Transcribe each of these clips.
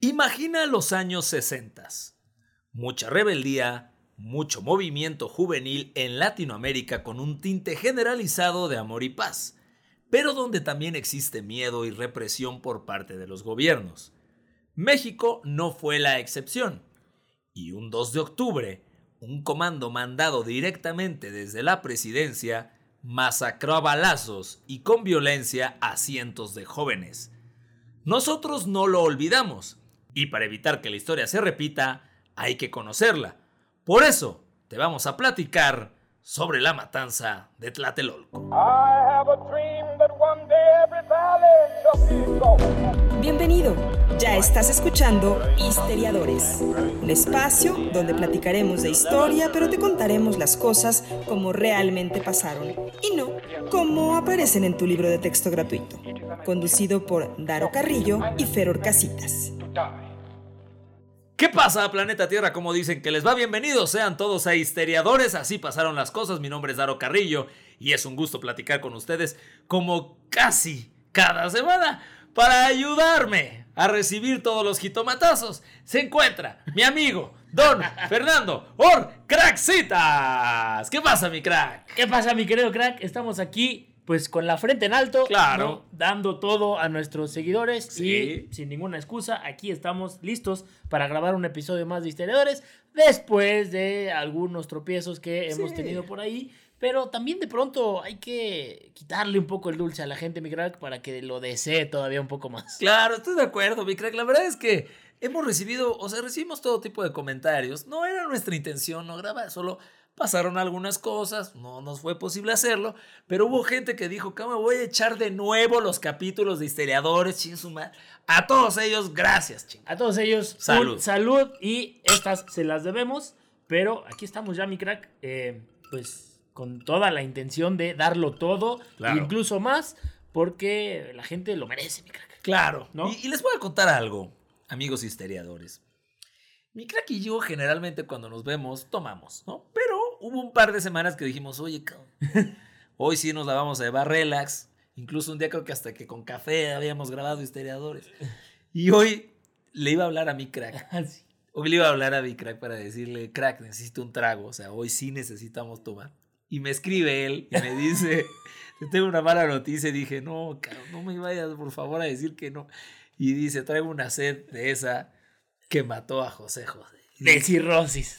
Imagina los años 60. Mucha rebeldía, mucho movimiento juvenil en Latinoamérica con un tinte generalizado de amor y paz, pero donde también existe miedo y represión por parte de los gobiernos. México no fue la excepción, y un 2 de octubre, un comando mandado directamente desde la presidencia masacró a balazos y con violencia a cientos de jóvenes. Nosotros no lo olvidamos, y para evitar que la historia se repita, hay que conocerla. Por eso, te vamos a platicar sobre la matanza de Tlatelolco. Bienvenido, ya estás escuchando Histeriadores, un espacio donde platicaremos de historia, pero te contaremos las cosas como realmente pasaron y no como aparecen en tu libro de texto gratuito, conducido por Daro Carrillo y Feror Casitas. ¿Qué pasa, planeta Tierra? Como dicen que les va bienvenidos, sean todos a Histeriadores, así pasaron las cosas. Mi nombre es Daro Carrillo y es un gusto platicar con ustedes como casi cada semana para ayudarme a recibir todos los jitomatazos. Se encuentra mi amigo Don Fernando Or Crackcitas. ¿Qué pasa, mi crack? ¿Qué pasa, mi querido crack? Estamos aquí pues con la frente en alto, claro. dando todo a nuestros seguidores y sin ninguna excusa, aquí estamos listos para grabar un episodio más de Historiadores después de algunos tropiezos que hemos tenido por ahí. Pero también de pronto hay que quitarle un poco el dulce a la gente, mi crack, para que lo desee todavía un poco más. Claro, estoy de acuerdo, mi crack. La verdad es que hemos recibido, o sea, recibimos todo tipo de comentarios. No era nuestra intención no grabar, solo pasaron algunas cosas, no nos fue posible hacerlo, pero hubo gente que dijo que me voy a echar de nuevo los capítulos de Historiadores, chinsuma. A todos ellos, gracias, ching. A todos ellos, salud. salud y estas se las debemos, pero aquí estamos ya, mi crack, eh, pues con toda la intención de darlo todo, incluso más, porque la gente lo merece, mi crack. Claro, ¿no? Y, y les voy a contar algo, amigos historiadores. Mi crack y yo generalmente cuando nos vemos tomamos, ¿no? Pero hubo un par de semanas que dijimos, oye, hoy sí nos la vamos a llevar relax. Incluso un día creo que hasta que con café habíamos grabado historiadores. Y hoy le iba a hablar a mi crack. Ah, hoy le iba a hablar a mi crack para decirle, crack, necesito un trago. O sea, hoy sí necesitamos tomar. Y me escribe él y me dice, te tengo una mala noticia. Y dije, no, no me vayas por favor a decir que no. Y dice, traigo una sed de esa que mató a José José. De cirrosis.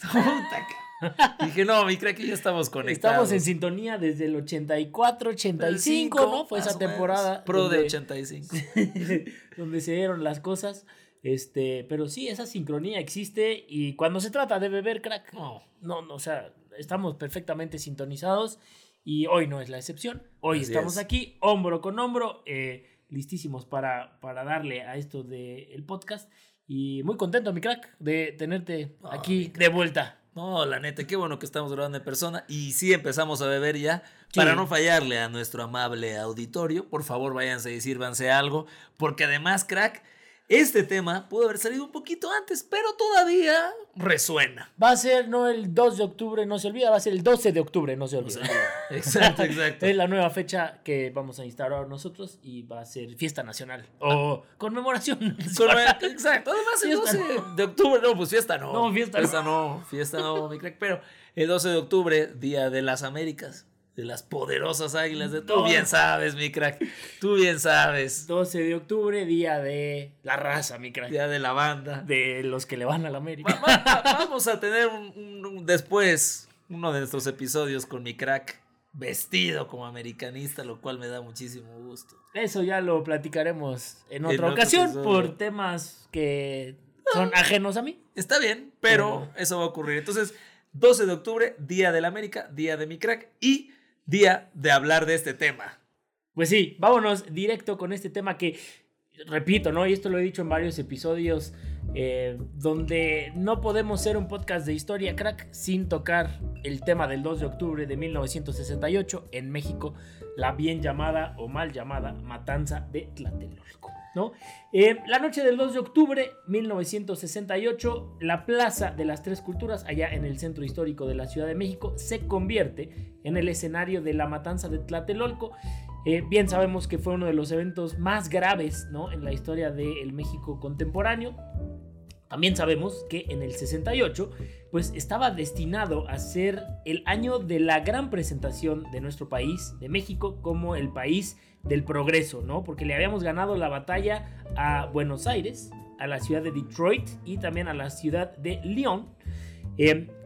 Dije, no, mi crack, ya estamos conectados. Estamos en sintonía desde el 84, 85, ¿no? Fue esa temporada. Pro de 85. donde se dieron las cosas. Este, pero sí, esa sincronía existe y cuando se trata de beber crack, no, no, no o sea, estamos perfectamente sintonizados y hoy no es la excepción. Hoy estamos aquí, hombro con hombro, eh, listísimos para, para darle a esto del podcast y muy contento, mi crack, de tenerte aquí de vuelta. No, la neta, qué bueno que estamos grabando en persona. Y sí empezamos a beber ya. Para no fallarle a nuestro amable auditorio, por favor váyanse y sírvanse algo. Porque además, crack, este tema pudo haber salido un poquito antes, pero todavía resuena. Va a ser no el 2 de octubre, no se olvida, va a ser el 12 de octubre, no se olvida. exacto, exacto. es la nueva fecha que vamos a instaurar nosotros y va a ser fiesta nacional o conmemoración. exacto. Además, el 12 de octubre, no, pues fiesta no. No, fiesta, fiesta no. Fiesta no, mi crack. Pero el 12 de octubre, Día de las Américas de las poderosas águilas de tú bien sabes mi crack. Tú bien sabes. 12 de octubre día de la raza mi crack. Día de la banda. De los que le van a la América. Vamos a tener un, después uno de nuestros episodios con mi crack vestido como americanista lo cual me da muchísimo gusto. Eso ya lo platicaremos en otra ocasión por temas que son ah. ajenos a mí. Está bien pero eso va a ocurrir. Entonces 12 de octubre, Día de la América, Día de mi crack y día de hablar de este tema. Pues sí, vámonos directo con este tema que, repito, ¿no? Y esto lo he dicho en varios episodios, eh, donde no podemos ser un podcast de historia crack sin tocar el tema del 2 de octubre de 1968 en México, la bien llamada o mal llamada matanza de Tlatelolco. Eh, la noche del 2 de octubre 1968, la Plaza de las Tres Culturas, allá en el centro histórico de la Ciudad de México, se convierte en el escenario de la matanza de Tlatelolco. Eh, bien sabemos que fue uno de los eventos más graves en la historia del México contemporáneo. También sabemos que en el 68 pues estaba destinado a ser el año de la gran presentación de nuestro país, de México, como el país del progreso, ¿no? Porque le habíamos ganado la batalla a Buenos Aires, a la ciudad de Detroit y también a la ciudad de Lyon.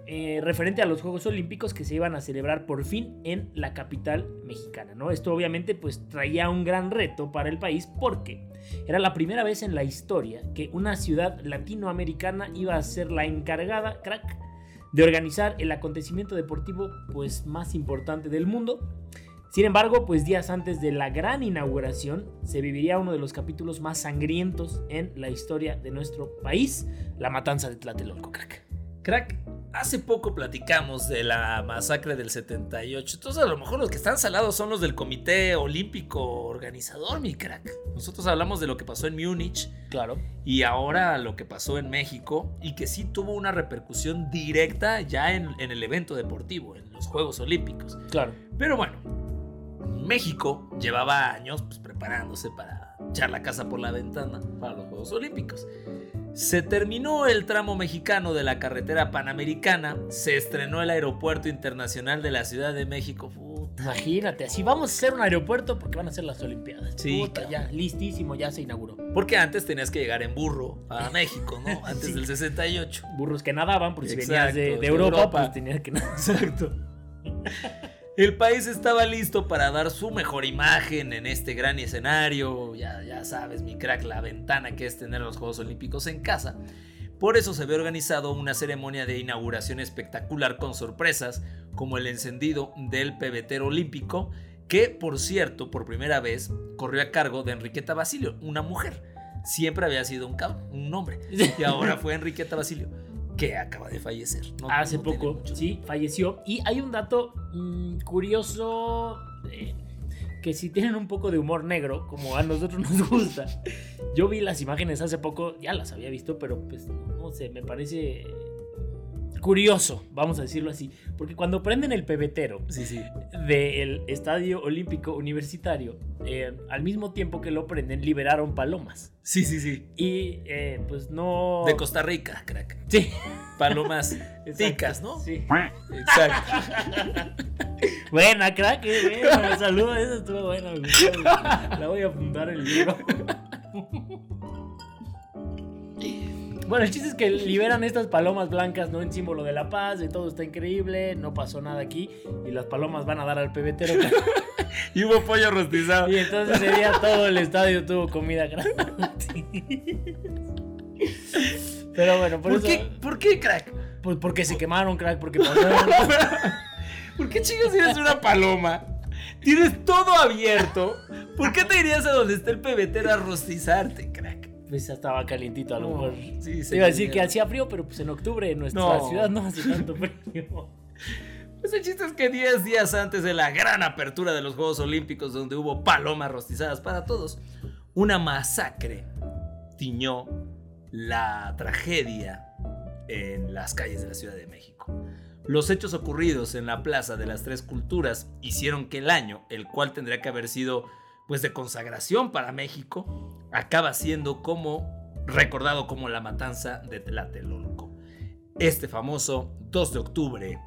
Eh, referente a los Juegos Olímpicos que se iban a celebrar por fin en la capital mexicana, ¿no? Esto obviamente pues traía un gran reto para el país porque era la primera vez en la historia que una ciudad latinoamericana iba a ser la encargada, crack, de organizar el acontecimiento deportivo pues más importante del mundo. Sin embargo, pues días antes de la gran inauguración se viviría uno de los capítulos más sangrientos en la historia de nuestro país, la matanza de Tlatelolco, crack. Crack, hace poco platicamos de la masacre del 78. Entonces, a lo mejor los que están salados son los del Comité Olímpico Organizador, mi crack. Nosotros hablamos de lo que pasó en Múnich. Claro. Y ahora lo que pasó en México. Y que sí tuvo una repercusión directa ya en, el evento deportivo, en los Juegos Olímpicos. Claro. Pero bueno, México llevaba años pues, preparándose para echar la casa por la ventana para los Juegos Olímpicos. Se terminó el tramo mexicano de la carretera panamericana, se estrenó el aeropuerto internacional de la Ciudad de México. Imagínate, así vamos a hacer un aeropuerto porque van a ser las Olimpiadas. Sí, ya listísimo, ya se inauguró. Porque antes tenías que llegar en burro a México, ¿no? Antes del 68. Burros que nadaban, porque si venías de, Europa, pues tenías que nadar. Exacto. El país estaba listo para dar su mejor imagen en este gran escenario. Ya, ya sabes, mi crack, la ventana que es tener los Juegos Olímpicos en casa. Por eso se había organizado una ceremonia de inauguración espectacular con sorpresas, como el encendido del pebetero olímpico, que por cierto, por primera vez, corrió a cargo de Enriqueta Basilio, una mujer. Siempre había sido un, un hombre, y ahora fue Enriqueta Basilio que acaba de fallecer. Hace poco, sí, falleció. Y hay un dato mm, curioso eh, que si tienen un poco de humor negro, como a nosotros nos gusta. Yo vi las imágenes hace poco, ya las había visto, pero pues no sé, me parece curioso, vamos a decirlo así, porque cuando prenden el pebetero sí, sí. del Estadio Olímpico Universitario, eh, al mismo tiempo que lo prenden, liberaron palomas. Sí, sí, sí. Y eh, pues no... De Costa Rica, crack. Sí. Palomas ticas, ¿no? Sí. Exacto. buena, crack. Eh, bueno, saludos, eso estuvo bueno. La voy a apuntar el libro. Bueno, el chiste es que liberan estas palomas blancas, ¿no? En símbolo de la paz, y todo está increíble, no pasó nada aquí, y las palomas van a dar al pebetero. y hubo pollo rostizado. Y entonces ese día todo el estadio tuvo comida gratis. Pero bueno, por, eso... Qué, ¿Por qué, crack? Pues porque se quemaron, crack, porque pasaron. ¿Por qué chicos tienes una paloma? Tienes todo abierto. ¿Por qué te irías a donde está el pebetero a rostizarte? Pues estaba calientito a lo mejor. Sí, Iba a decir que hacía frío, pero pues en octubre en nuestra ciudad no hace tanto frío. Pues el chiste es que 10 días antes de la gran apertura de los Juegos Olímpicos, donde hubo palomas rostizadas para todos, una masacre tiñó la tragedia en las calles de la Ciudad de México. Los hechos ocurridos en la Plaza de las Tres Culturas hicieron que el año, el cual tendría que haber sido pues de consagración para México, acaba siendo como recordado como la matanza de Tlatelolco. Este famoso 2 de octubre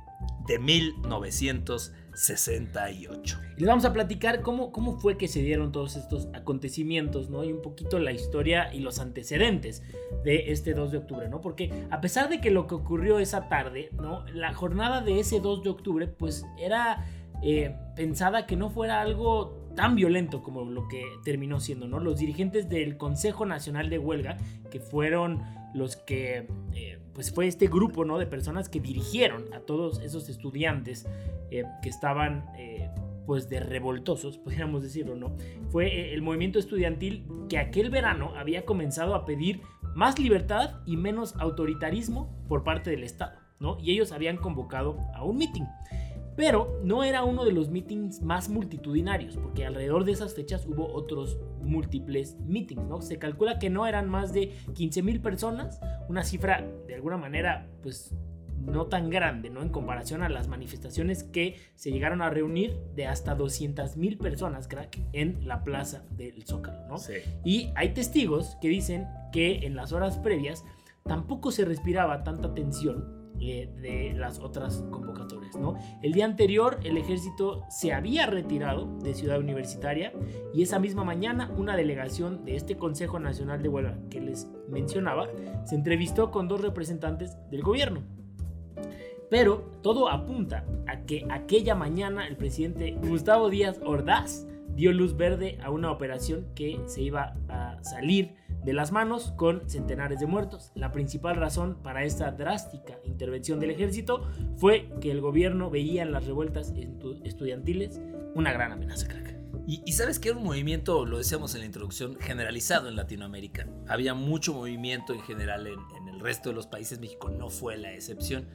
de 1968. Y les vamos a platicar cómo, cómo fue que se dieron todos estos acontecimientos, ¿no? Y un poquito la historia y los antecedentes de este 2 de octubre, ¿no? Porque a pesar de que lo que ocurrió esa tarde, ¿no? La jornada de ese 2 de octubre, pues era eh, pensada que no fuera algo tan violento como lo que terminó siendo, ¿no? Los dirigentes del Consejo Nacional de Huelga, que fueron los que, eh, pues fue este grupo, ¿no? De personas que dirigieron a todos esos estudiantes eh, que estaban, eh, pues, de revoltosos, podríamos decirlo, ¿no? Fue el movimiento estudiantil que aquel verano había comenzado a pedir más libertad y menos autoritarismo por parte del Estado, ¿no? Y ellos habían convocado a un meeting. Pero no era uno de los meetings más multitudinarios, porque alrededor de esas fechas hubo otros múltiples meetings, ¿no? Se calcula que no eran más de 15 mil personas, una cifra de alguna manera, pues no tan grande, ¿no? En comparación a las manifestaciones que se llegaron a reunir de hasta 200 mil personas, crack, en la plaza del Zócalo, ¿no? Sí. Y hay testigos que dicen que en las horas previas tampoco se respiraba tanta tensión eh, de las otras convocatorias. ¿no? El día anterior el ejército se había retirado de Ciudad Universitaria y esa misma mañana una delegación de este Consejo Nacional de Huelga que les mencionaba se entrevistó con dos representantes del gobierno. Pero todo apunta a que aquella mañana el presidente Gustavo Díaz Ordaz dio luz verde a una operación que se iba a salir de las manos con centenares de muertos. La principal razón para esta drástica intervención del ejército fue que el gobierno veía en las revueltas estudiantiles una gran amenaza, crack. Y, sabes que era un movimiento, lo decíamos en la introducción, generalizado en Latinoamérica. Había mucho movimiento en general en, el resto de los países. México no fue la excepción.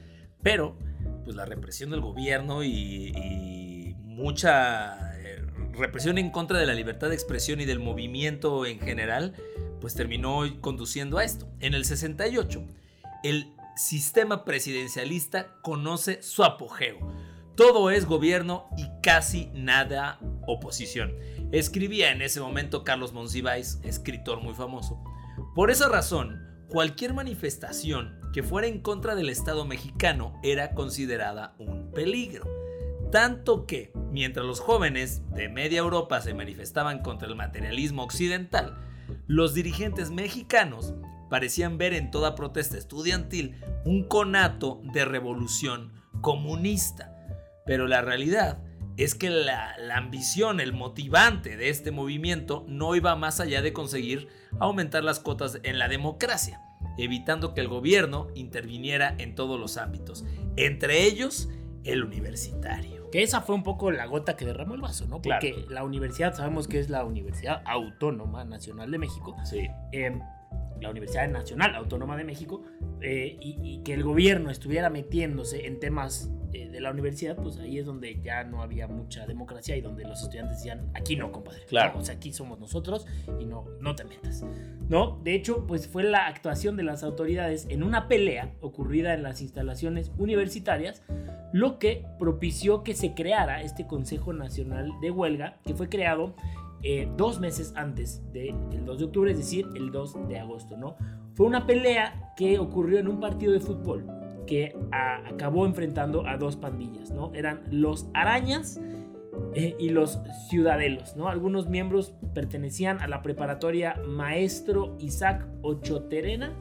Pero, pues la represión del gobierno y, mucha eh, represión en contra de la libertad de expresión y del movimiento en general, pues terminó conduciendo a esto. En el 68, el sistema presidencialista conoce su apogeo. Todo es gobierno y casi nada oposición. Escribía en ese momento Carlos Monsiváis, escritor muy famoso. Por esa razón, cualquier manifestación que fuera en contra del Estado mexicano era considerada un peligro. Tanto que, mientras los jóvenes de media Europa se manifestaban contra el materialismo occidental, los dirigentes mexicanos parecían ver en toda protesta estudiantil un conato de revolución comunista. Pero la realidad es que la, ambición, el motivante de este movimiento no iba más allá de conseguir aumentar las cuotas en la democracia, evitando que el gobierno interviniera en todos los ámbitos, entre ellos el universitario. Que esa fue un poco la gota que derramó el vaso, ¿no? Porque la universidad, sabemos que es la Universidad Autónoma Nacional de México. Sí. Eh, la Universidad Nacional Autónoma de México, eh, y, que el gobierno estuviera metiéndose en temas eh, de la universidad, pues ahí es donde ya no había mucha democracia y donde los estudiantes decían, aquí no, compadre. Claro. O sea, aquí somos nosotros y no, no te metas. ¿No? De hecho, pues fue la actuación de las autoridades en una pelea ocurrida en las instalaciones universitarias, lo que propició que se creara este Consejo Nacional de Huelga, que fue creado eh, dos meses antes del 2 de octubre, es decir, el 2 de agosto, ¿no? Fue una pelea que ocurrió en un partido de fútbol que acabó enfrentando a dos pandillas, ¿no? Eran los arañas eh, y los ciudadelos, ¿no? Algunos miembros pertenecían a la preparatoria Maestro Isaac Ochoterena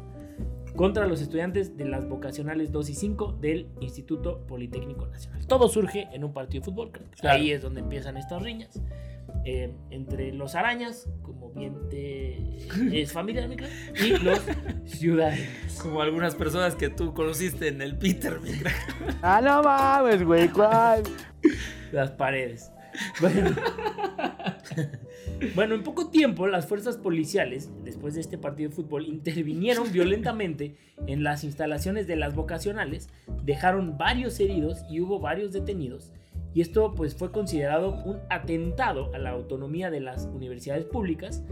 contra los estudiantes de las vocacionales 2 y 5 del Instituto Politécnico Nacional. Todo surge en un partido de fútbol, Ahí es donde empiezan estas riñas. Eh, entre los arañas, como es familiar, y los ciudadanos. Como algunas personas que tú conociste en el Peter, mi Ah, no mames, güey, ¿cuál? Las paredes. Bueno. bueno, en poco tiempo las fuerzas policiales, después de este partido de fútbol, intervinieron violentamente en las instalaciones de las vocacionales, dejaron varios heridos y hubo varios detenidos y esto pues fue considerado un atentado a la autonomía de las universidades públicas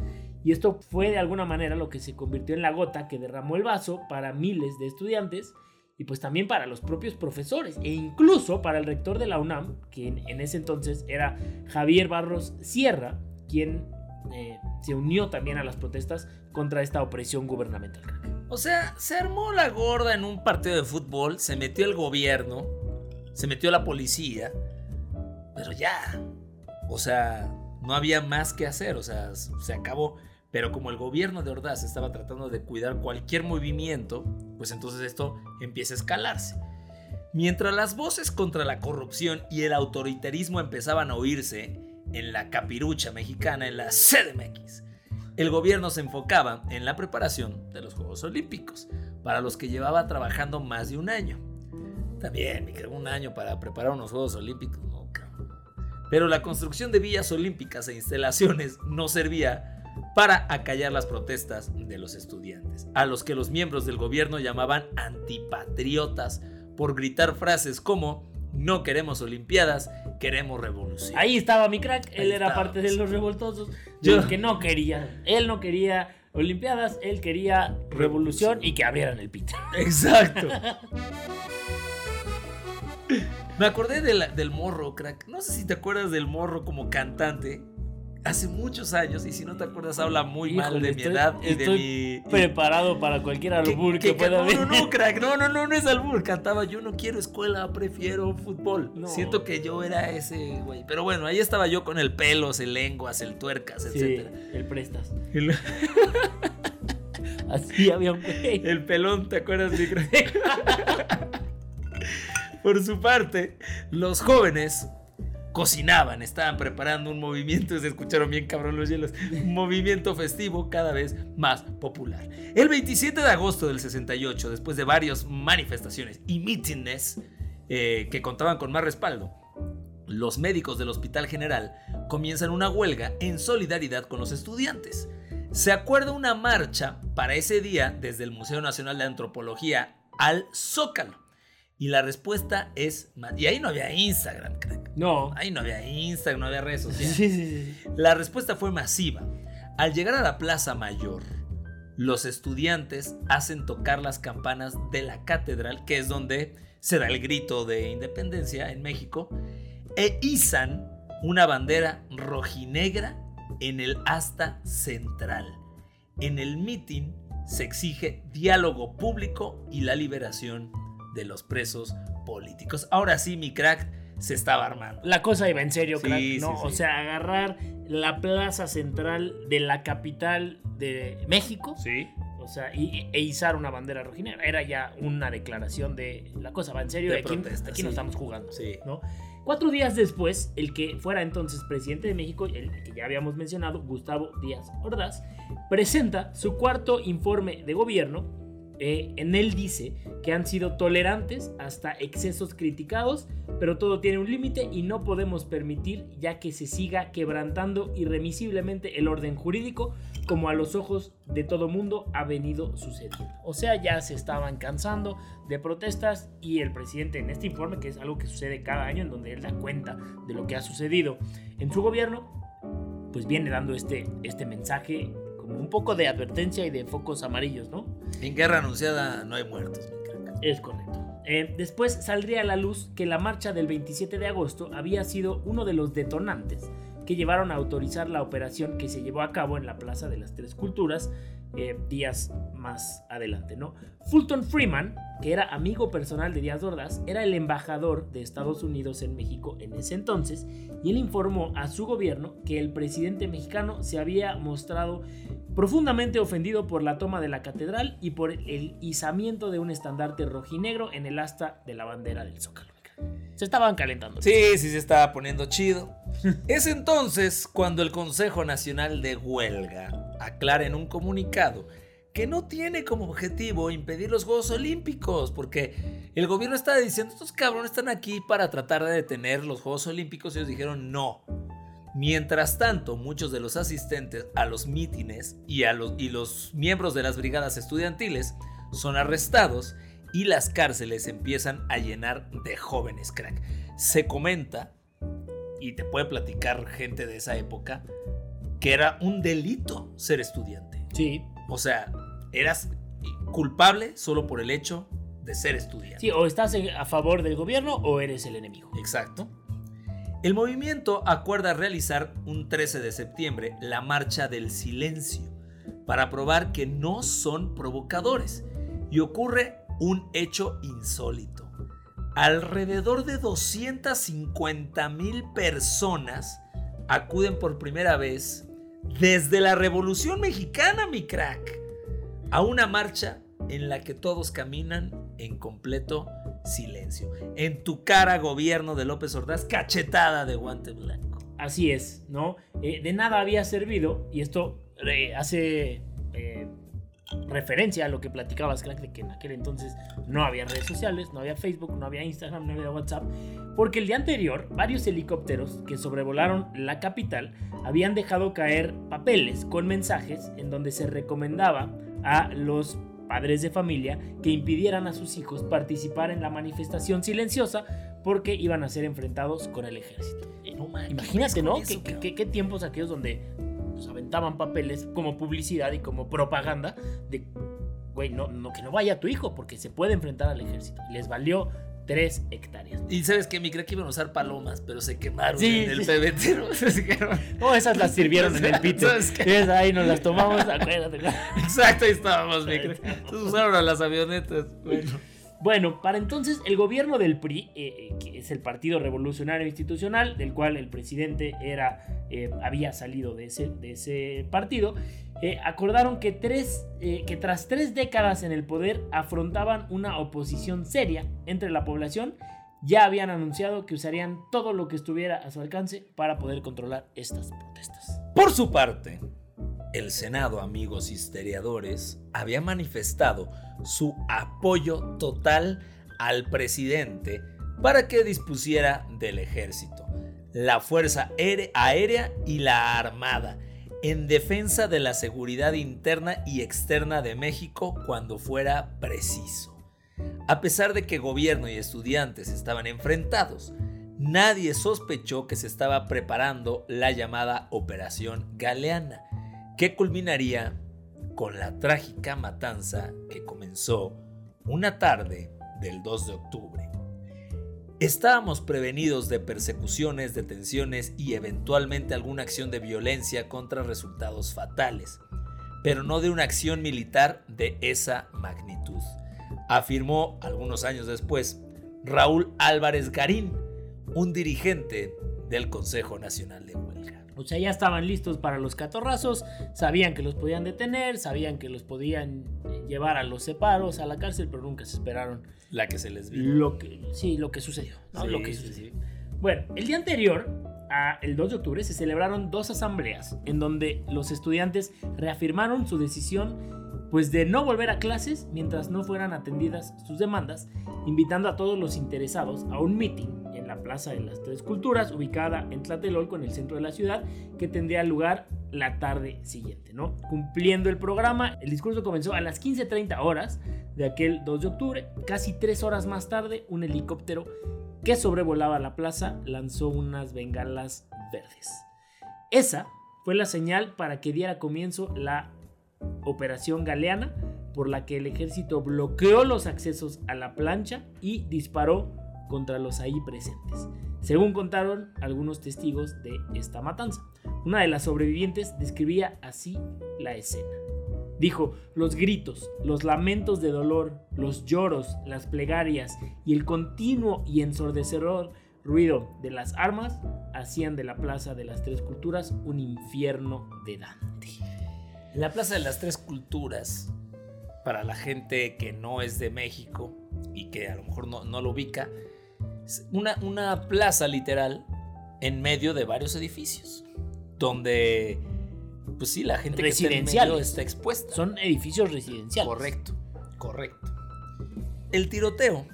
y esto fue de alguna manera lo que se convirtió en la gota que derramó el vaso para miles de estudiantes y pues también para los propios profesores e incluso para el rector de la UNAM, que en, ese entonces era Javier Barros Sierra, quien eh, se unió también a las protestas contra esta opresión gubernamental. O sea, se armó la gorda en un partido de fútbol, se metió el gobierno, se metió la policía, pero ya, o sea, no había más que hacer, o sea, se acabó. Pero como el gobierno de Ordaz estaba tratando de cuidar cualquier movimiento, pues entonces esto empieza a escalarse. Mientras las voces contra la corrupción y el autoritarismo empezaban a oírse en la capirucha mexicana, en la CDMX, el gobierno se enfocaba en la preparación de los Juegos Olímpicos, para los que llevaba trabajando más de un año. También un año para preparar unos Juegos Olímpicos. Pero la construcción de villas olímpicas e instalaciones no servía para acallar las protestas de los estudiantes, a los que los miembros del gobierno llamaban antipatriotas por gritar frases como no queremos olimpiadas, queremos revolución. Ahí estaba mi crack, él era parte de los revoltosos, yo que no quería, él no quería olimpiadas, él quería revolución, y que abrieran el pito. Exacto. Me acordé del morro, crack. No sé si te acuerdas del morro como cantante. hace muchos años, y si no te acuerdas, habla muy mal de mi edad y de estoy mi. Preparado para cualquier albur que, pueda no, haber. no, no, crack, no, no, no, no es albur. Cantaba, yo no quiero escuela, prefiero fútbol. No. Siento que yo era ese güey. Pero bueno, ahí estaba yo con el pelos, el lenguas, el tuercas, Sí, etcétera. el prestas. El, Así había un el pelón, ¿te acuerdas, mi crack? Por su parte, los jóvenes cocinaban, estaban preparando un movimiento, se escucharon bien cabrón los hielos, un movimiento festivo cada vez más popular. El 27 de agosto del 68, después de varias manifestaciones y mítines eh, que contaban con más respaldo, los médicos del Hospital General comienzan una huelga en solidaridad con los estudiantes. Se acuerda una marcha para ese día desde el Museo Nacional de Antropología al Zócalo. Y la respuesta es... Y ahí no había Instagram, crack. No. Ahí no había Instagram, no había redes sociales. Sí, sí, sí. La respuesta fue masiva. Al llegar a la Plaza Mayor, los estudiantes hacen tocar las campanas de la catedral, que es donde se da el grito de independencia en México, e izan una bandera rojinegra en el asta central. En el mitin se exige diálogo público y la liberación de los presos políticos. Ahora sí, mi crack se estaba armando. La cosa iba en serio, Sí, crack, ¿no? sí. O sea, agarrar la plaza central de la capital de México, Sí. o sea, y, e izar una bandera rojinegra. Era ya una declaración de la cosa va en serio De aquí, protesta, aquí sí. no estamos jugando, Sí. ¿no? Cuatro días después, el que fuera entonces presidente de México, el que ya habíamos mencionado, Gustavo Díaz Ordaz, presenta su cuarto informe de gobierno. Eh, en él dice que han sido tolerantes hasta excesos criticados, pero todo tiene un límite y no podemos permitir ya que se siga quebrantando irremisiblemente el orden jurídico como a los ojos de todo mundo ha venido sucediendo. O sea, ya se estaban cansando de protestas y el presidente en este informe, que es algo que sucede cada año en donde él da cuenta de lo que ha sucedido en su gobierno, pues viene dando este, este mensaje un poco de advertencia y de focos amarillos, ¿no? En guerra anunciada no hay muertos, mi crack. Es correcto. Eh, después saldría a la luz que la marcha del 27 de agosto había sido uno de los detonantes que llevaron a autorizar la operación que se llevó a cabo en la Plaza de las Tres Culturas eh, días más adelante, ¿no? Fulton Freeman, que era amigo personal de Díaz Ordaz, era el embajador de Estados Unidos en México en ese entonces y él informó a su gobierno que el presidente mexicano se había mostrado profundamente ofendido por la toma de la catedral y por el izamiento de un estandarte rojinegro en el asta de la bandera del Zócalo. Se estaban calentando. Sí, sí se estaba poniendo chido. Es entonces cuando el Consejo Nacional de Huelga aclara en un comunicado que no tiene como objetivo impedir los Juegos Olímpicos, porque el gobierno estaba diciendo, estos cabrones están aquí para tratar de detener los Juegos Olímpicos, y ellos dijeron no. Mientras tanto, muchos de los asistentes a los mítines y, a los, y los miembros de las brigadas estudiantiles son arrestados y las cárceles empiezan a llenar de jóvenes, crack. Se comenta, y te puede platicar gente de esa época, que era un delito ser estudiante. Sí, O sea, eras culpable solo por el hecho de ser estudiante. sí, o estás a favor del gobierno o eres el enemigo. Exacto. El movimiento acuerda realizar un 13 de septiembre la Marcha del Silencio para probar que no son provocadores. Y ocurre un hecho insólito. Alrededor de 250 mil personas acuden por primera vez desde la Revolución Mexicana, mi crack, a una marcha en la que todos caminan en completo silencio. En tu cara, gobierno de López Ordaz, cachetada de guante blanco. Así es, ¿no? Eh, de nada había servido, y esto eh, hace referencia a lo que platicabas, crack, de que en aquel entonces no había redes sociales, no había Facebook, no había Instagram, no había WhatsApp, porque el día anterior varios helicópteros que sobrevolaron la capital habían dejado caer papeles con mensajes en donde se recomendaba a los padres de familia que impidieran a sus hijos participar en la manifestación silenciosa porque iban a ser enfrentados con el ejército. No Imagínate, ¿no? con eso, ¿Qué, qué- cabrón. qué- qué tiempos aquellos donde aventaban papeles como publicidad y como propaganda de, güey, no, no, que no vaya tu hijo porque se puede enfrentar al ejército. Les valió 3 hectáreas. Y sabes que mi crack iban a usar palomas, pero se quemaron Sí, en el sí. pebetero. Oh, esas las sirvieron en el pito. Ahí nos las tomamos, acuérdate. Exacto, ahí estábamos, mi. Entonces usaron a las avionetas. Bueno. Bueno, para entonces el gobierno del PRI, eh, eh, que es el Partido Revolucionario Institucional, del cual el presidente era, eh, había salido de ese, partido, acordaron que, tres, que tras tres décadas en el poder afrontaban una oposición seria entre la población, ya habían anunciado que usarían todo lo que estuviera a su alcance para poder controlar estas protestas. Por su parte, el Senado, amigos historiadores, había manifestado su apoyo total al presidente para que dispusiera del ejército, la Fuerza Aére- Aérea y la Armada en defensa de la seguridad interna y externa de México cuando fuera preciso. A pesar de que gobierno y estudiantes estaban enfrentados, nadie sospechó que se estaba preparando la llamada Operación Galeana, que culminaría con la trágica matanza que comenzó una tarde del 2 de octubre. Estábamos prevenidos de persecuciones, detenciones y eventualmente alguna acción de violencia contra resultados fatales, pero no de una acción militar de esa magnitud, afirmó algunos años después Raúl Álvarez Garín, un dirigente del Consejo Nacional de Huelga. O sea, ya estaban listos para los catorrazos, sabían que los podían detener, sabían que los podían eh, llevar a los separos, a la cárcel, pero nunca se esperaron La que se les vino. lo que, sí, lo que sucedió. ¿no? Sí, lo que sí, sucedió. Bueno, el día anterior, a el 2 de octubre, se celebraron dos asambleas en donde los estudiantes reafirmaron su decisión pues de no volver a clases mientras no fueran atendidas sus demandas, invitando a todos los interesados a un meeting la Plaza de las Tres Culturas, ubicada en Tlatelolco, en el centro de la ciudad, que tendría lugar la tarde siguiente, ¿no? Cumpliendo el programa, el discurso comenzó a las 15.30 horas de aquel 2 de octubre. Casi tres horas más tarde, un helicóptero que sobrevolaba la plaza lanzó unas bengalas verdes. Esa fue la señal para que diera comienzo la Operación Galeana, por la que el ejército bloqueó los accesos a la plancha y disparó contra los ahí presentes, según contaron algunos testigos de esta matanza. Una de las sobrevivientes describía así la escena. Dijo, los gritos, los lamentos de dolor, los lloros, las plegarias y el continuo y ensordecedor ruido de las armas hacían de la Plaza de las Tres Culturas un infierno de Dante. La Plaza de las Tres Culturas, para la gente que no es de México y que a lo mejor no, no lo ubica, una, una plaza literal en medio de varios edificios, donde, pues sí, la gente que está en medio está expuesta. Son edificios residenciales. Correcto, correcto. El tiroteo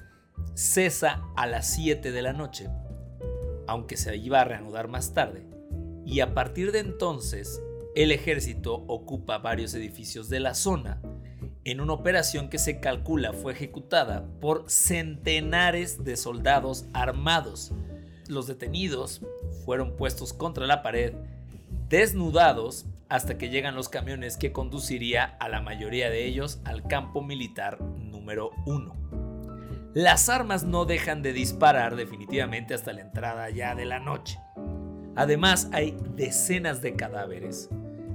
cesa a las 7 de la noche, aunque se iba a reanudar más tarde, y a partir de entonces el ejército ocupa varios edificios de la zona en una operación que se calcula fue ejecutada por centenares de soldados armados. Los detenidos fueron puestos contra la pared, desnudados hasta que llegan los camiones que conduciría a la mayoría de ellos al campo militar número 1. Las armas no dejan de disparar definitivamente hasta la entrada ya de la noche. Además hay decenas de cadáveres,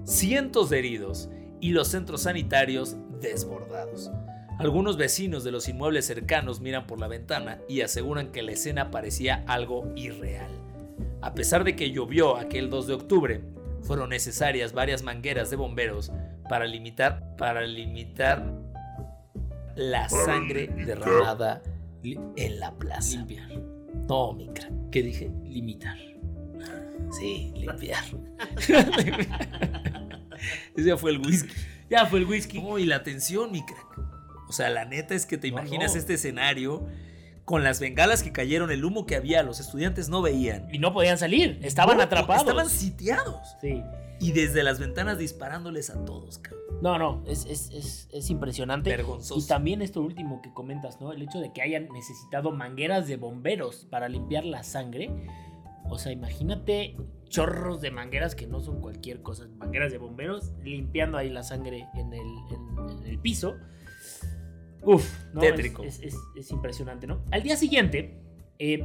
cientos de heridos y los centros sanitarios desbordados. Algunos vecinos de los inmuebles cercanos miran por la ventana y aseguran que la escena parecía algo irreal. A pesar de que llovió aquel 2 de octubre, fueron necesarias varias mangueras de bomberos para limitar, para limitar la sangre derramada en la plaza. Limpiar. No, mi crack. ¿Qué dije? Limitar. Sí, limpiar. Ese fue el whisky. Ya fue el whisky. No, y la tensión, mi crack. O sea, la neta es que te No, imaginas no. este escenario con las bengalas que cayeron, el humo que había, los estudiantes no veían. Y no podían salir. Estaban No, atrapados. Estaban sitiados. Sí. Y desde las ventanas disparándoles a todos, cabrón. No, no, es, es, es, es impresionante. Vergonzoso. Y también esto último que comentas, ¿no? El hecho de que hayan necesitado mangueras de bomberos para limpiar la sangre. O sea, imagínate chorros de mangueras que no son cualquier cosa. Mangueras de bomberos limpiando ahí la sangre en el, en- en el piso. Uf, ¿no? Tétrico. Es, es- es impresionante, ¿no? Al día siguiente, eh,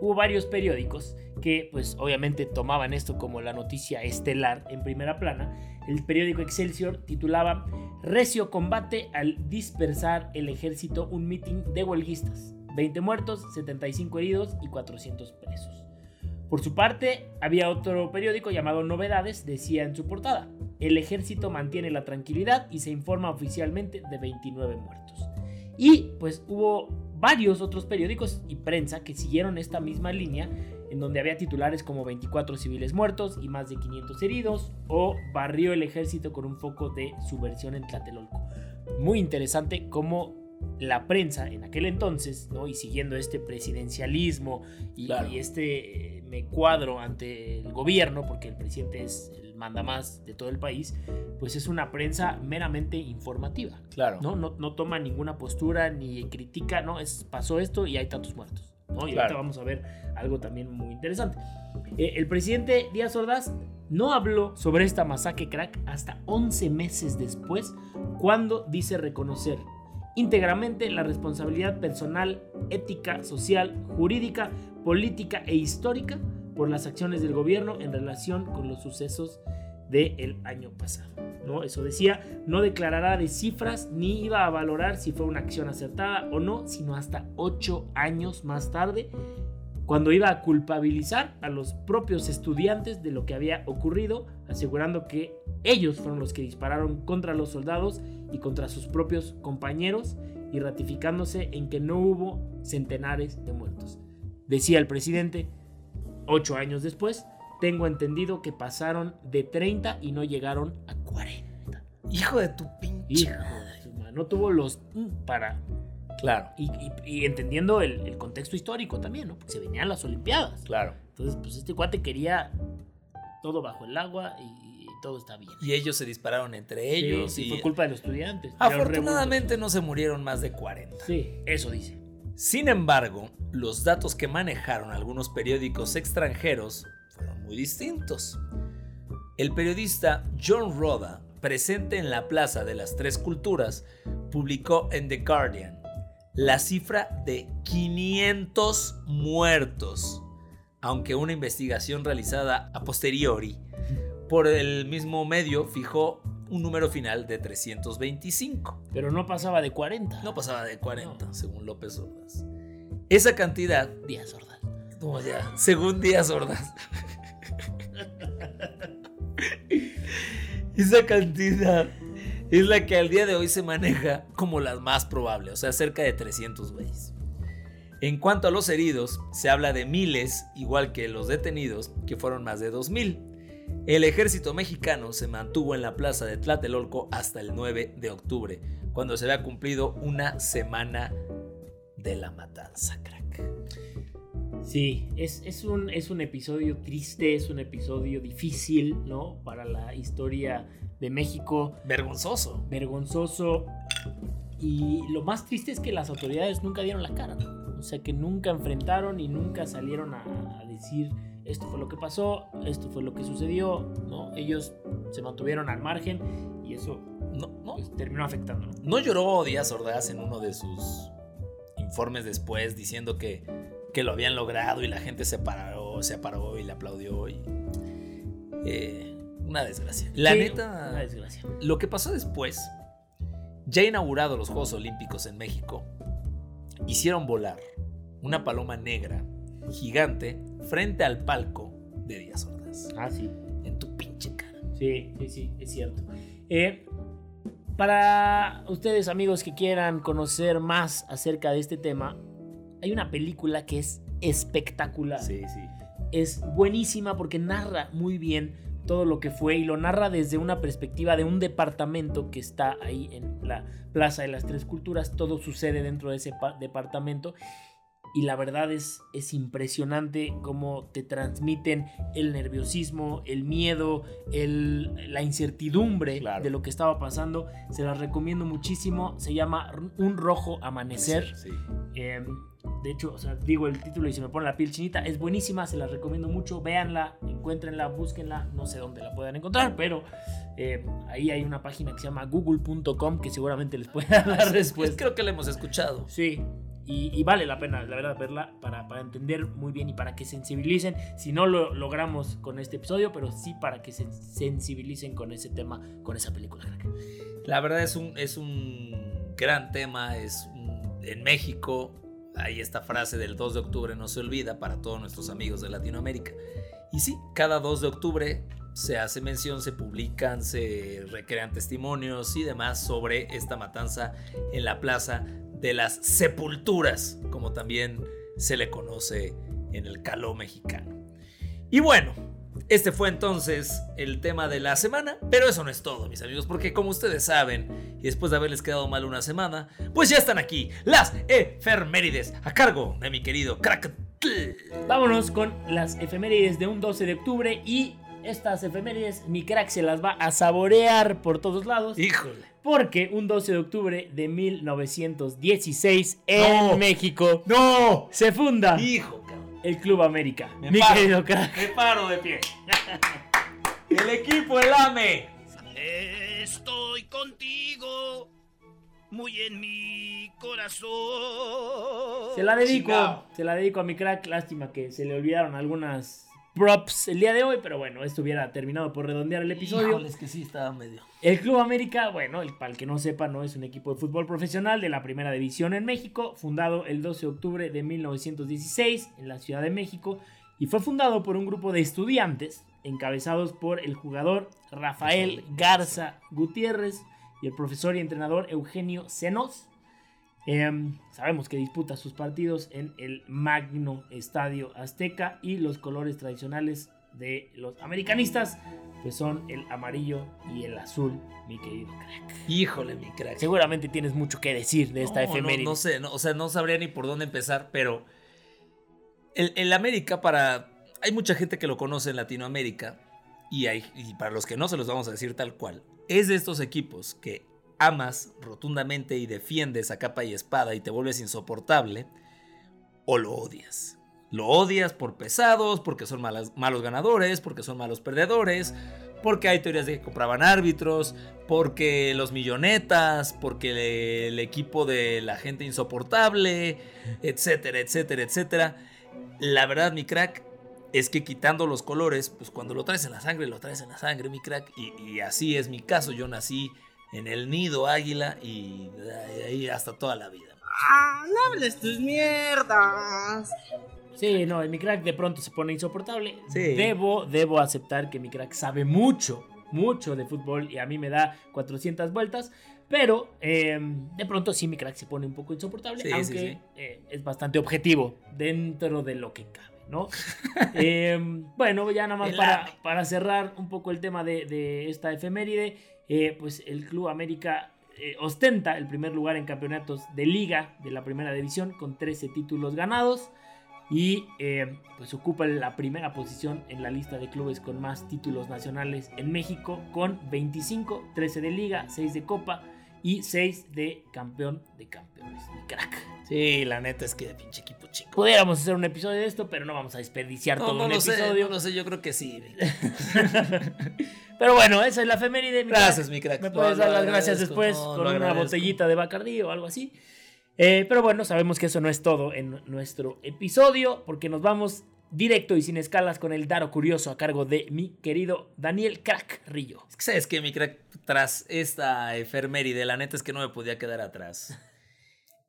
hubo varios periódicos que, pues, obviamente tomaban esto como la noticia estelar en primera plana. El periódico Excelsior titulaba Recio combate al dispersar el ejército un mitin de huelguistas. 20 muertos, 75 heridos y 400 presos. Por su parte, había otro periódico llamado Novedades, decía en su portada, el ejército mantiene la tranquilidad y se informa oficialmente de 29 muertos. Y pues hubo varios otros periódicos y prensa que siguieron esta misma línea, en donde había titulares como 24 civiles muertos y más de 500 heridos, o barrió el ejército con un foco de subversión en Tlatelolco. Muy interesante cómo la prensa en aquel entonces, ¿no? y siguiendo este presidencialismo y, Claro. y este eh, me cuadro ante el gobierno, porque el presidente es el manda más de todo el país, pues es una prensa meramente informativa. Claro. ¿no? No, no toma ninguna postura ni critica, no, es pasó esto y hay tantos muertos. ¿no? Y Claro. ahorita vamos a ver algo también muy interesante. Eh, el presidente Díaz Ordaz no habló sobre esta masacre crack hasta 11 meses después, cuando dice reconocer íntegramente la responsabilidad personal, ética, social, jurídica, política e histórica por las acciones del gobierno en relación con los sucesos del año pasado. ¿no? Eso decía, no declarará de cifras ni iba a valorar si fue una acción acertada o no, sino hasta ocho años más tarde, cuando iba a culpabilizar a los propios estudiantes de lo que había ocurrido, asegurando que ellos fueron los que dispararon contra los soldados y contra sus propios compañeros y ratificándose en que no hubo centenares de muertos. Decía el presidente, ocho años después, tengo entendido que pasaron de 30 y no llegaron a 40. Hijo de tu pinche. Hijo de su madre, no tuvo los mm, para... Claro, Y, y- y entendiendo el, el contexto histórico también, ¿no? Porque se venían las Olimpiadas. claro. Entonces, pues este cuate quería todo bajo el agua y, y todo está bien. Y ellos se dispararon entre ellos. sí, y fue culpa de los estudiantes. afortunadamente no se murieron más de 40. Sí, eso dice. Sin embargo, los datos que manejaron algunos periódicos extranjeros fueron muy distintos. El periodista John Roda, presente en la Plaza de las Tres Culturas, publicó en The Guardian la cifra de 500 muertos, aunque una investigación realizada a posteriori por el mismo medio fijó un número final de 325. Pero no pasaba de 40. No pasaba de 40, No. según López Ordaz. Esa cantidad, Díaz Ordaz. no, ya, según Díaz Ordaz. Esa cantidad es la que al día de hoy se maneja como la más probable, o sea, cerca de 300 güeyes. En cuanto a los heridos, se habla de miles, igual que los detenidos, que fueron más de 2000. El ejército mexicano se mantuvo en la plaza de Tlatelolco hasta el 9 de octubre, cuando se había cumplido una semana de la matanza, crack. Sí, es, un, es un episodio triste, es un episodio difícil, ¿no? Para la historia de México. Vergonzoso. vergonzoso. Y lo más triste es que las autoridades nunca dieron la cara, ¿no? O sea, que nunca enfrentaron y nunca salieron a, a decir esto fue lo que pasó, esto fue lo que sucedió, ¿no? Ellos se mantuvieron al margen y eso No, no, pues, terminó afectando, ¿no? ¿No lloró Díaz Ordaz en uno de sus informes después diciendo que, que lo habían logrado y la gente se paró, se paró y le aplaudió? Y, eh, una desgracia. La Sí, neta, Una desgracia. lo que pasó después, ya inaugurado los Juegos Olímpicos en México, hicieron volar una paloma negra gigante frente al palco de Díaz Ordaz. Ah, sí. En tu pinche cara. Sí, sí, sí, es cierto. Eh, para ustedes, amigos, que quieran conocer más acerca de este tema, hay una película que es espectacular. Sí, sí. Es buenísima porque narra muy bien todo lo que fue y lo narra desde una perspectiva de un departamento que está ahí en la Plaza de las Tres Culturas. Todo sucede dentro de ese pa- departamento y la verdad es, es impresionante cómo te transmiten el nerviosismo, el miedo, el- la incertidumbre Claro. de lo que estaba pasando. Se las recomiendo muchísimo. Se llama Un Rojo Amanecer. Sí. Eh, de hecho, o sea, digo el título y se me pone la piel chinita. Es buenísima, se la recomiendo mucho. Véanla, encuéntrenla, búsquenla. No sé dónde la puedan encontrar, pero eh, ahí hay una página que se llama google.com que seguramente les puede dar la respuesta. Creo que la hemos escuchado. Sí, y, vale la pena, la verdad, verla para, para, entender muy bien y para que sensibilicen. Si no lo logramos con este episodio, pero sí para que se sensibilicen con ese tema, con esa película. La verdad es un, es un gran tema. Es en México hay esta frase del 2 de octubre no se olvida para todos nuestros amigos de Latinoamérica. Y sí, cada 2 de octubre se hace mención, se publican, se recrean testimonios y demás sobre esta matanza en la plaza de las sepulturas, como también se le conoce en el caló mexicano. Y bueno, este fue entonces el tema de la semana, pero eso no es todo, mis amigos, porque como ustedes saben, y después de haberles quedado mal una semana, pues ya están aquí las efemérides a cargo de mi querido Crack. Vámonos con las efemérides de un 12 de octubre y estas efemérides mi crack se las va a saborear por todos lados. Híjole. Porque un 12 de octubre de 1916 en México. ¡No! Se funda. Hijo, El Club América. Me mi querido crack. Me paro de pie. el equipo, el AME. Estoy contigo. Muy en mi corazón. Se la dedico. Se la dedico a mi crack. Lástima que se le olvidaron algunas props el día de hoy, pero bueno, esto hubiera terminado por redondear el episodio. es que sí, estaba medio. El Club América, bueno, el, para el que no sepa, no es un equipo de fútbol profesional de la primera división en México, fundado el 12 de octubre de 1916 en la Ciudad de México y fue fundado por un grupo de estudiantes encabezados por el jugador Rafael Garza Gutiérrez y el profesor y entrenador Eugenio Senos. Em, sabemos que disputa sus partidos en el Magno Estadio Azteca y los colores tradicionales de los americanistas pues son el amarillo y el azul, mi querido crack. Híjole, mi crack. Seguramente tienes mucho que decir de esta efeméride. No, sé, o sea, no sabría ni por dónde empezar, pero el, el, América para... Hay mucha gente que lo conoce en Latinoamérica y, hay, y para los que no se los vamos a decir tal cual. Es de estos equipos que amas rotundamente y defiendes a capa y espada y te vuelves insoportable, o lo odias. Lo odias por pesados, porque son malos ganadores, porque son malos perdedores, porque hay teorías de que compraban árbitros, porque los millonetas, porque el equipo de la gente insoportable, etcétera, etcétera, etcétera. La verdad, mi crack, es que quitando los colores, pues cuando lo traes en la sangre, lo traes en la sangre, mi crack. Y, así es mi caso. Yo nací en el nido águila y ahí hasta toda la vida. ¡Ah, no hables tus mierdas! Sí, no, mi crack de pronto se pone insoportable. Debo, debo aceptar que mi crack sabe mucho, mucho de fútbol y a mí me da 400 vueltas. Pero em, de pronto sí mi crack se pone un poco insoportable, aunque eh, es bastante objetivo dentro de lo que cabe, ¿no? Em, bueno, ya nada más para, para, cerrar un poco el tema de, de esta efeméride. Eh, pues el Club América eh, ostenta el primer lugar en campeonatos de liga de la primera división con 13 títulos ganados y eh, pues ocupa la primera posición en la lista de clubes con más títulos nacionales en México con 25, 13 de liga, 6 de copa y 6 de campeón de campeones. Mi crack. Sí, la neta es que de pinche equipo chico. Pudiéramos hacer un episodio de esto, pero no vamos a desperdiciar todo un episodio. no lo sé, yo creo que sí. pero bueno, esa es la efeméride. gracias, mi crack. Me puedes dar las gracias después con una botellita de Bacardí o algo así. Eh, pero bueno, sabemos que eso no es todo en nuestro episodio, porque nos vamos directo y sin escalas con el Daro Curioso a cargo de mi querido Daniel Crack Rillo. Es que sabes que mi crack, tras esta efeméride, la neta es que no me podía quedar atrás.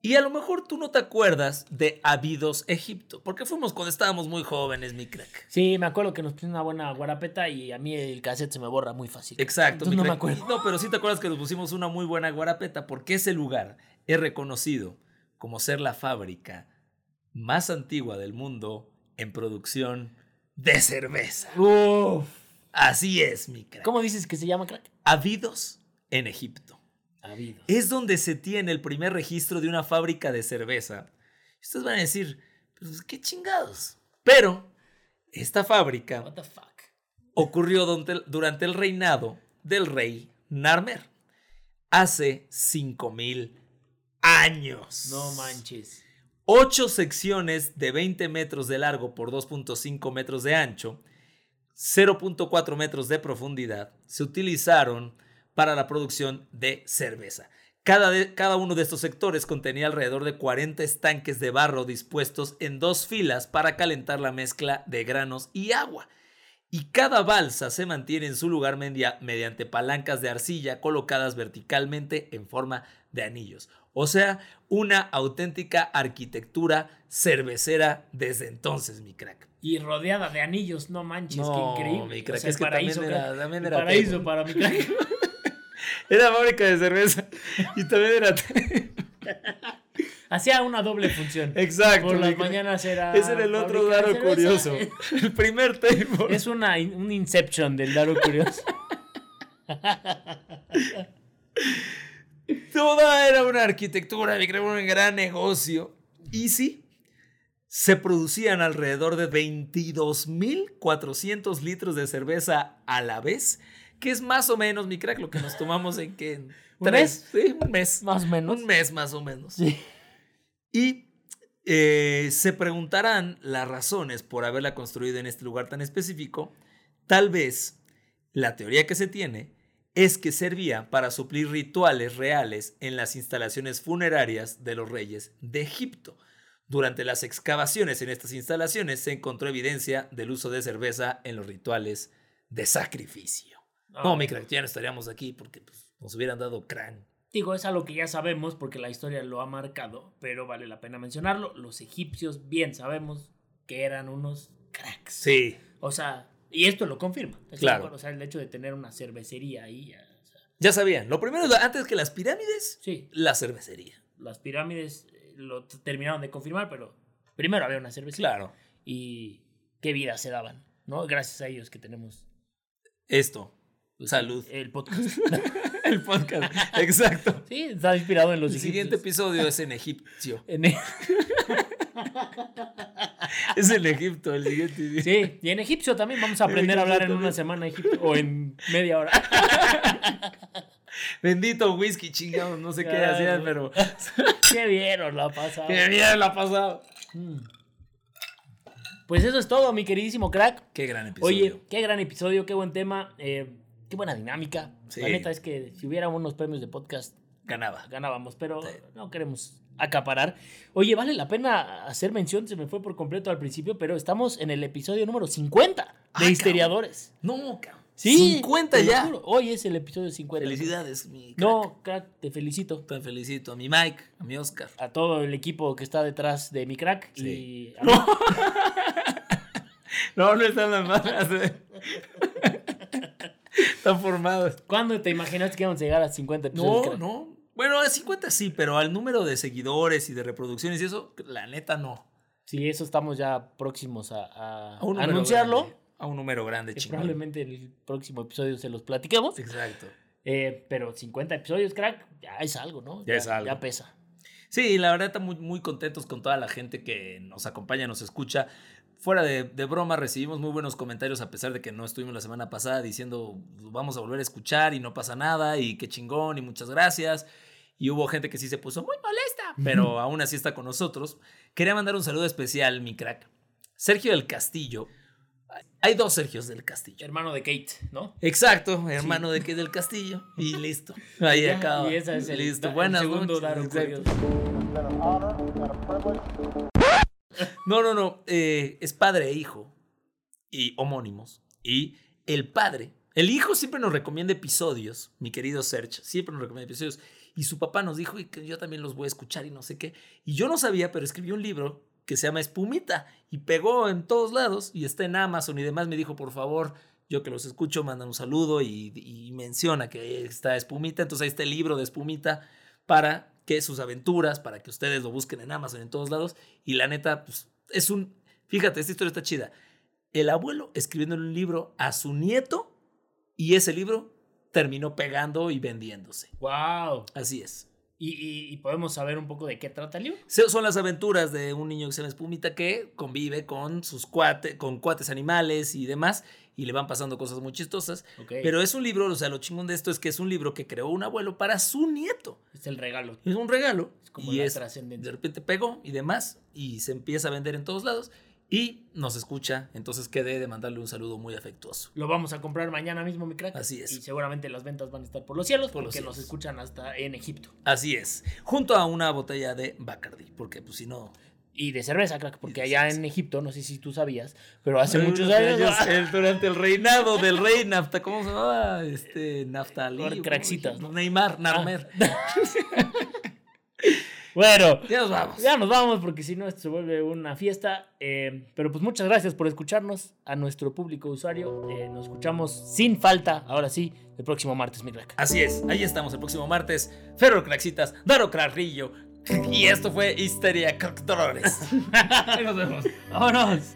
Y a lo mejor tú no te acuerdas de Abidos Egipto, porque fuimos cuando estábamos muy jóvenes, mi crack. Sí, me acuerdo que nos pusimos una buena guarapeta y a mí el cassette se me borra muy fácil. Exacto, no me acuerdo. No, pero sí te acuerdas que nos pusimos una muy buena guarapeta porque ese lugar es reconocido como ser la fábrica más antigua del mundo en producción de cerveza. Uf. Así es, mi crack. ¿Cómo dices que se llama, crack? Abidos en Egipto. Es donde se tiene el primer registro de una fábrica de cerveza. Ustedes van a decir, pues qué chingados. Pero esta fábrica ocurrió durante el reinado del rey Narmer hace 5000 años. No manches. Ocho secciones de 20 metros de largo por 2.5 metros de ancho, 0.4 metros de profundidad, se utilizaron para la producción de cerveza. Cada, de- cada uno de estos sectores contenía alrededor de 40 estanques de barro dispuestos en dos filas para calentar la mezcla de granos y agua. Y cada balsa se mantiene en su lugar media- mediante palancas de arcilla colocadas verticalmente en forma de anillos. O sea, una auténtica arquitectura cervecera desde entonces, mi crack. Y rodeada de anillos, no manches, No, qué increíble. mi crack, O sea, es que paraíso, también era- también era paraíso para mi crack. Era fábrica de cerveza y también era... Hacía una doble función. Exacto. Por las mañanas era. Ese era el otro daro curioso. El primer table. Es una, un inception del daro curioso. Toda era una arquitectura, un gran negocio. Y sí, se producían alrededor de 22.400 litros de cerveza a la vez, que es más o menos, mi crack, lo que nos tomamos en que... ¿Un tres- Sí, un mes. Más o menos. Un mes más o menos. Sí. Y eh, se preguntarán las razones por haberla construido en este lugar tan específico. Tal vez la teoría que se tiene es que servía para suplir rituales reales en las instalaciones funerarias de los reyes de Egipto. Durante las excavaciones en estas instalaciones se encontró evidencia del uso de cerveza en los rituales de sacrificio. No, mi crack, ya no estaríamos aquí porque pues, nos hubieran dado crán. Digo, es algo que ya sabemos porque la historia lo ha marcado, pero vale la pena mencionarlo. Los egipcios bien sabemos que eran unos cracks. Sí, O sea, y esto lo confirma. ¿estás de Claro. O sea, el hecho de tener una cervecería ahí. ya, o sea, ya sabían. Lo primero, antes que las pirámides, sí, la cervecería. las pirámides eh, lo terminaron de confirmar, pero primero había una cervecería. Claro. Y qué vida se daban, ¿no? Gracias a ellos que tenemos Esto. pues, Salud. el podcast. El podcast. Exacto. sí, está inspirado en los El siguiente episodio es en egipcio. En e- Es en Egipto el siguiente. Sí, y en egipcio también vamos a aprender a hablar en una semana egipcio o en media hora. Bendito whisky, chingados. No sé qué hacían, pero. Qué bien nos la ha pasado. Qué bien la ha pasado. Mm. Pues eso es todo, mi queridísimo crack. Qué gran episodio. Oye, qué gran episodio, qué buen tema, eh, qué buena dinámica. Sí. La neta es que si hubiera unos premios de podcast, ganaba. ganábamos, pero Sí. no queremos acaparar. Oye, vale la pena hacer mención, se me fue por completo al principio, pero estamos en el episodio número 50 de Ah, Histeriadores. No, cabrón. Sí, 50 te lo ya. juro, Hoy es el episodio 50. Felicidades, mi crack. No, crack, te felicito. Te felicito a mi Mike, a mi Oscar. A todo el equipo que está detrás de mi crack Sí. y a mí. No, no están las malas. eh. Están formados. ¿Cuándo te imaginaste que íbamos a llegar a 50 episodios? No, no. Bueno, a 50 sí, pero al número de seguidores y de reproducciones y eso, la neta no. Sí, eso estamos ya próximos a, a A un número anunciarlo. grande, a un número grande, chingón. probablemente en el próximo episodio se los platiquemos. Exacto. Eh, pero 50 episodios, crack, ya es algo, ¿no? Ya es algo. Ya pesa. Sí, la verdad estamos muy, muy contentos con toda la gente que nos acompaña, nos escucha. Fuera de, de broma, recibimos muy buenos comentarios a pesar de que no estuvimos la semana pasada diciendo vamos a volver a escuchar y no pasa nada y qué chingón y muchas gracias. Y hubo gente que sí se puso muy molesta, pero aún así está con nosotros. Quería mandar un saludo especial, mi crack. Sergio del Castillo. Hay dos Sergios del Castillo. Hermano de Kate, ¿no? Exacto, hermano de que del Castillo. Y listo. Ahí Ya, acaba. Y esa es el, listo. da- el Buenas segundo noches. Curioso. No, no, no. eh, es padre e hijo. Y homónimos. Y el padre. El hijo siempre nos recomienda episodios, mi querido Serge. Siempre nos recomienda episodios. Y su papá nos dijo y que yo también los voy a escuchar y no sé qué. Y yo no sabía, pero escribió un libro que se llama Espumita. Y pegó en todos lados. Y está en Amazon y demás. Me dijo, por favor, yo que los escucho, manda un saludo y, y menciona que está Espumita. Entonces ahí está el libro de Espumita para que sus aventuras, para que ustedes lo busquen en Amazon, en todos lados. Y la neta, pues es un... Fíjate, esta historia está chida. El abuelo escribiendo un libro a su nieto y ese libro terminó pegando y vendiéndose. ¡Wow! Así es. ¿Y, y- y podemos saber un poco de qué trata el libro? Son las aventuras de un niño que se llama Espumita que convive con sus cuates, con cuates animales y demás, y le van pasando cosas muy chistosas. Ok. Pero es un libro, o sea, lo chingón de esto es que es un libro que creó un abuelo para su nieto. es el regalo. Es un regalo. Es como y la es, de repente pegó y demás, y se empieza a vender en todos lados, y nos escucha, entonces quedé de mandarle un saludo muy afectuoso. Lo vamos a comprar mañana mismo, mi crack. Así es. Y seguramente las ventas van a estar por los cielos Por los porque nos escuchan hasta en Egipto. Así es, junto a una botella de Bacardi, porque pues si no... Y de cerveza, crack, porque allá cerveza. en Egipto, no sé si tú sabías, pero hace muchos años. el- durante el reinado del rey Nafta, ¿cómo se llamaba? Este, ¿cómo craxitas? ¿no? Neymar, Narmer. Bueno, Ya nos vamos. ya nos vamos porque si no esto se vuelve una fiesta. Eh, pero pues muchas gracias por escucharnos a nuestro público usuario. Eh, nos escuchamos sin falta, ahora sí, el próximo martes, mi crack. Así es, ahí estamos el próximo martes. Ferro Craxitas, Daro Crarrillo. Y esto fue Histeria Crocdolores. Ahí nos vemos. ¡Vámonos!